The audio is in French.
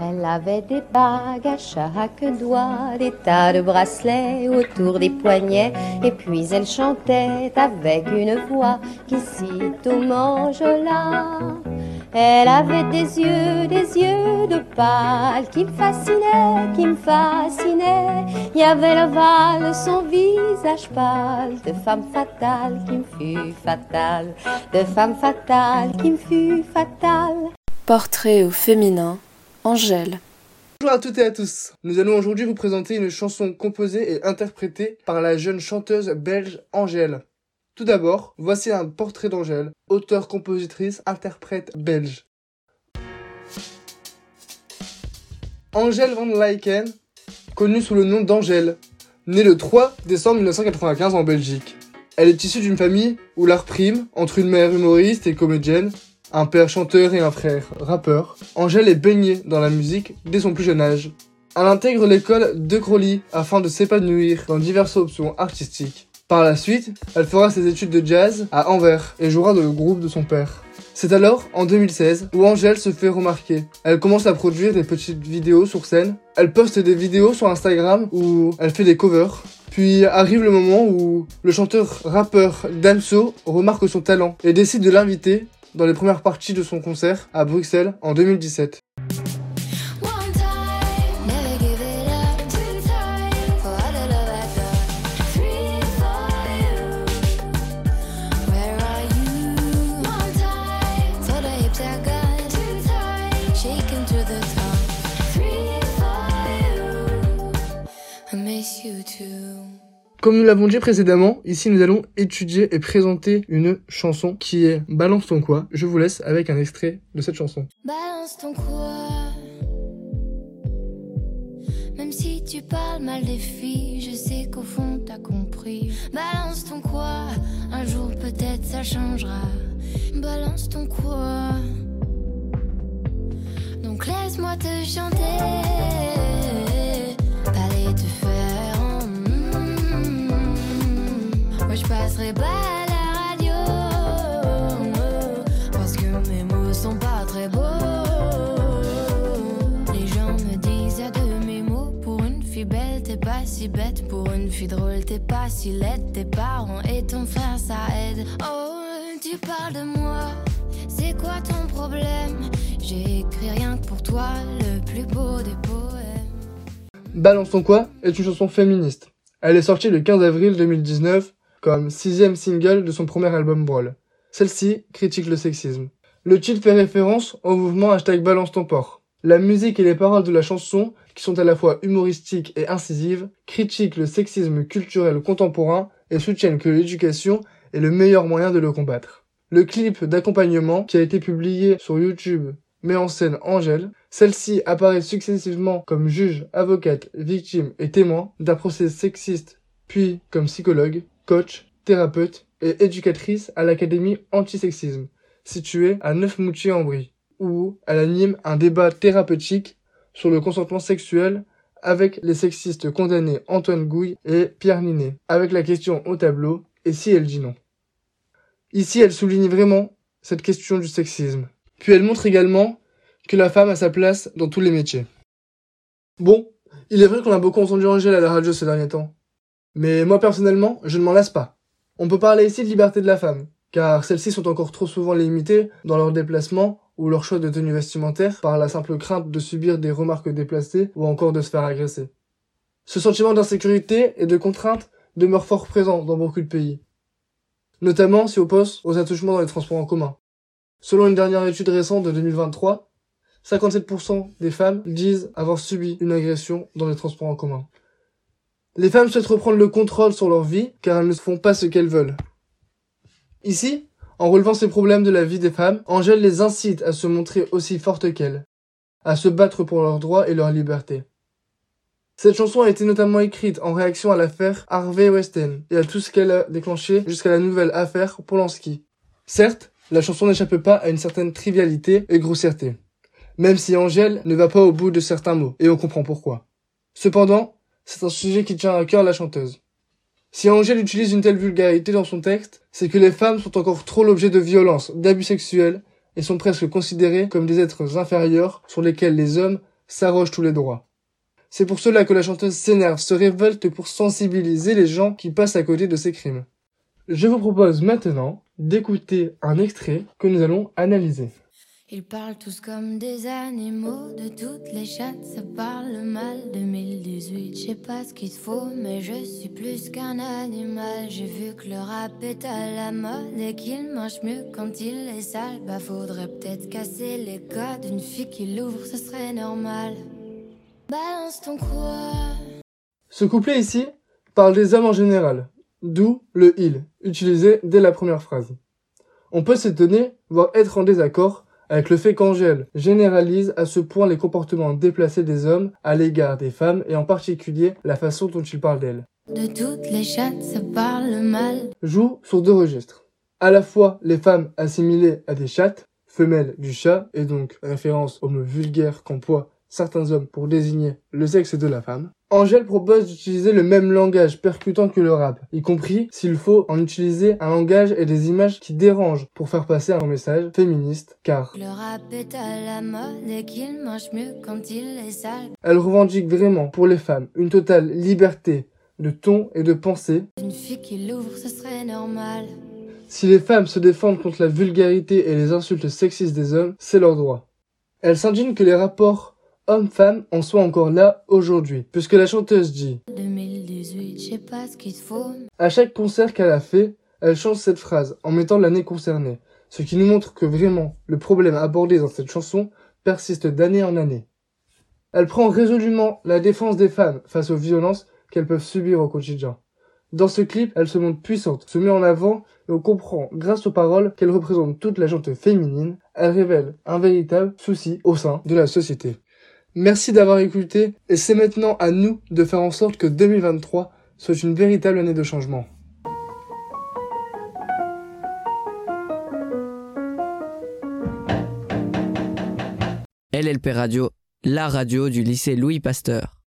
Elle avait des bagues à chaque doigt, des tas de bracelets autour des poignets, et puis elle chantait avec une voix qui sitôt m'enjola. Elle avait des yeux, des yeux de pâle qui me fascinaient, qui me fascinaient. Il y avait l'ovale de son visage pâle, de femme fatale qui me fut fatale, de femme fatale qui me fut fatale. Portrait au féminin, Angèle. Bonjour à toutes et à tous. Nous allons aujourd'hui vous présenter une chanson composée et interprétée par la jeune chanteuse belge Angèle. Tout d'abord, voici un portrait d'Angèle, auteure, compositrice, interprète belge. Angèle van Lyken, connue sous le nom d'Angèle, née le 3 décembre 1995 en Belgique. Elle est issue d'une famille où l'art prime entre une mère humoriste et comédienne, un père chanteur et un frère rappeur. Angèle est baignée dans la musique dès son plus jeune âge. Elle intègre l'école de Crowley afin de s'épanouir dans diverses options artistiques. Par la suite, elle fera ses études de jazz à Anvers et jouera dans le groupe de son père. C'est alors, en 2016, où Angèle se fait remarquer. Elle commence à produire des petites vidéos sur scène. Elle poste des vidéos sur Instagram où elle fait des covers. Puis arrive le moment où le chanteur-rappeur Damso remarque son talent et décide de l'inviter dans les premières parties de son concert à Bruxelles en 2017. Comme nous l'avons dit précédemment, ici nous allons étudier et présenter une chanson qui est Balance ton quoi. Je vous laisse avec un extrait de cette chanson. Balance ton quoi Même si tu parles mal des filles, je sais qu'au fond t'as compris. Balance ton quoi Un jour peut-être ça changera. Balance ton quoi Donc laisse-moi te chanter. Passerai pas à la radio. Parce que mes mots sont pas très beaux. Les gens me disent de mes mots. Pour une fille belle, t'es pas si bête. Pour une fille drôle, t'es pas si laide. Tes parents et ton frère, ça aide. Oh, tu parles de moi. C'est quoi ton problème? J'ai écrit rien que pour toi, le plus beau des poèmes. Balance ton quoi? Est une chanson féministe? Elle est sortie le 15 avril 2019 comme sixième single de son premier album Brawl. Celle-ci critique le sexisme. Le titre fait référence au mouvement hashtag Balance ton port. La musique et les paroles de la chanson, qui sont à la fois humoristiques et incisives, critiquent le sexisme culturel contemporain et soutiennent que l'éducation est le meilleur moyen de le combattre. Le clip d'accompagnement, qui a été publié sur YouTube, met en scène Angèle. Celle-ci apparaît successivement comme juge, avocate, victime et témoin d'un procès sexiste, puis comme psychologue, coach, thérapeute et éducatrice à l'Académie Antisexisme, située à Neufmoutier-en-Brie, où elle anime un débat thérapeutique sur le consentement sexuel avec les sexistes condamnés Antoine Gouille et Pierre Ninet, avec la question au tableau et si elle dit non? Ici, elle souligne vraiment cette question du sexisme. Puis elle montre également que la femme a sa place dans tous les métiers. Bon, il est vrai qu'on a beaucoup entendu Angèle à la radio ces derniers temps. Mais moi personnellement, je ne m'en lasse pas. On peut parler ici de liberté de la femme, car celles-ci sont encore trop souvent limitées dans leurs déplacements ou leur choix de tenue vestimentaire par la simple crainte de subir des remarques déplacées ou encore de se faire agresser. Ce sentiment d'insécurité et de contrainte demeure fort présent dans beaucoup de pays, notamment si on pense aux attouchements dans les transports en commun. Selon une dernière étude récente de 2023, 57% des femmes disent avoir subi une agression dans les transports en commun. Les femmes souhaitent reprendre le contrôle sur leur vie car elles ne font pas ce qu'elles veulent. Ici, en relevant ces problèmes de la vie des femmes, Angèle les incite à se montrer aussi fortes qu'elles, à se battre pour leurs droits et leur liberté. Cette chanson a été notamment écrite en réaction à l'affaire Harvey Weinstein et à tout ce qu'elle a déclenché jusqu'à la nouvelle affaire Polanski. Certes, la chanson n'échappe pas à une certaine trivialité et grossièreté, même si Angèle ne va pas au bout de certains mots, et on comprend pourquoi. Cependant, c'est un sujet qui tient à cœur la chanteuse. Si Angèle utilise une telle vulgarité dans son texte, c'est que les femmes sont encore trop l'objet de violences, d'abus sexuels, et sont presque considérées comme des êtres inférieurs sur lesquels les hommes s'arrogent tous les droits. C'est pour cela que la chanteuse s'énerve, se révolte pour sensibiliser les gens qui passent à côté de ces crimes. Je vous propose maintenant d'écouter un extrait que nous allons analyser. Ils parlent tous comme des animaux, de toutes les chattes, ça parle mal. 2018, je sais pas ce qu'il faut, mais je suis plus qu'un animal. J'ai vu que le rap est à la mode et qu'il mange mieux quand il est sale. Bah faudrait peut-être casser les codes, une fille qui l'ouvre, ce serait normal. Balance ton quoi? Ce couplet ici parle des hommes en général, d'où le il, utilisé dès la première phrase. On peut s'étonner, voire être en désaccord avec le fait qu'Angèle généralise à ce point les comportements déplacés des hommes à l'égard des femmes et en particulier la façon dont il parle d'elles. De toutes les chattes, ça parle mal. Joue sur deux registres. À la fois les femmes assimilées à des chattes, femelles du chat, et donc référence au mot vulgaire qu'emploient certains hommes pour désigner le sexe de la femme. Angèle propose d'utiliser le même langage percutant que le rap, y compris s'il faut en utiliser un langage et des images qui dérangent pour faire passer un message féministe, car Le rap est à la mode et qu'il mange mieux quand il est sale. elle revendique vraiment pour les femmes une totale liberté de ton et de pensée. Une fille qui l'ouvre, ce serait normal. Si les femmes se défendent contre la vulgarité et les insultes sexistes des hommes, c'est leur droit. Elle s'indigne que les rapports homme-femme en soit encore là aujourd'hui, puisque la chanteuse dit 2018, je sais pas ce qu'il faut. À chaque concert qu'elle a fait, elle change cette phrase en mettant l'année concernée, ce qui nous montre que vraiment le problème abordé dans cette chanson persiste d'année en année. Elle prend résolument la défense des femmes face aux violences qu'elles peuvent subir au quotidien. Dans ce clip, elle se montre puissante, se met en avant et on comprend, grâce aux paroles, qu'elle représente toute la gente féminine. Elle révèle un véritable souci au sein de la société. Merci d'avoir écouté et c'est maintenant à nous de faire en sorte que 2023 soit une véritable année de changement. LLP Radio, la radio du lycée Louis Pasteur.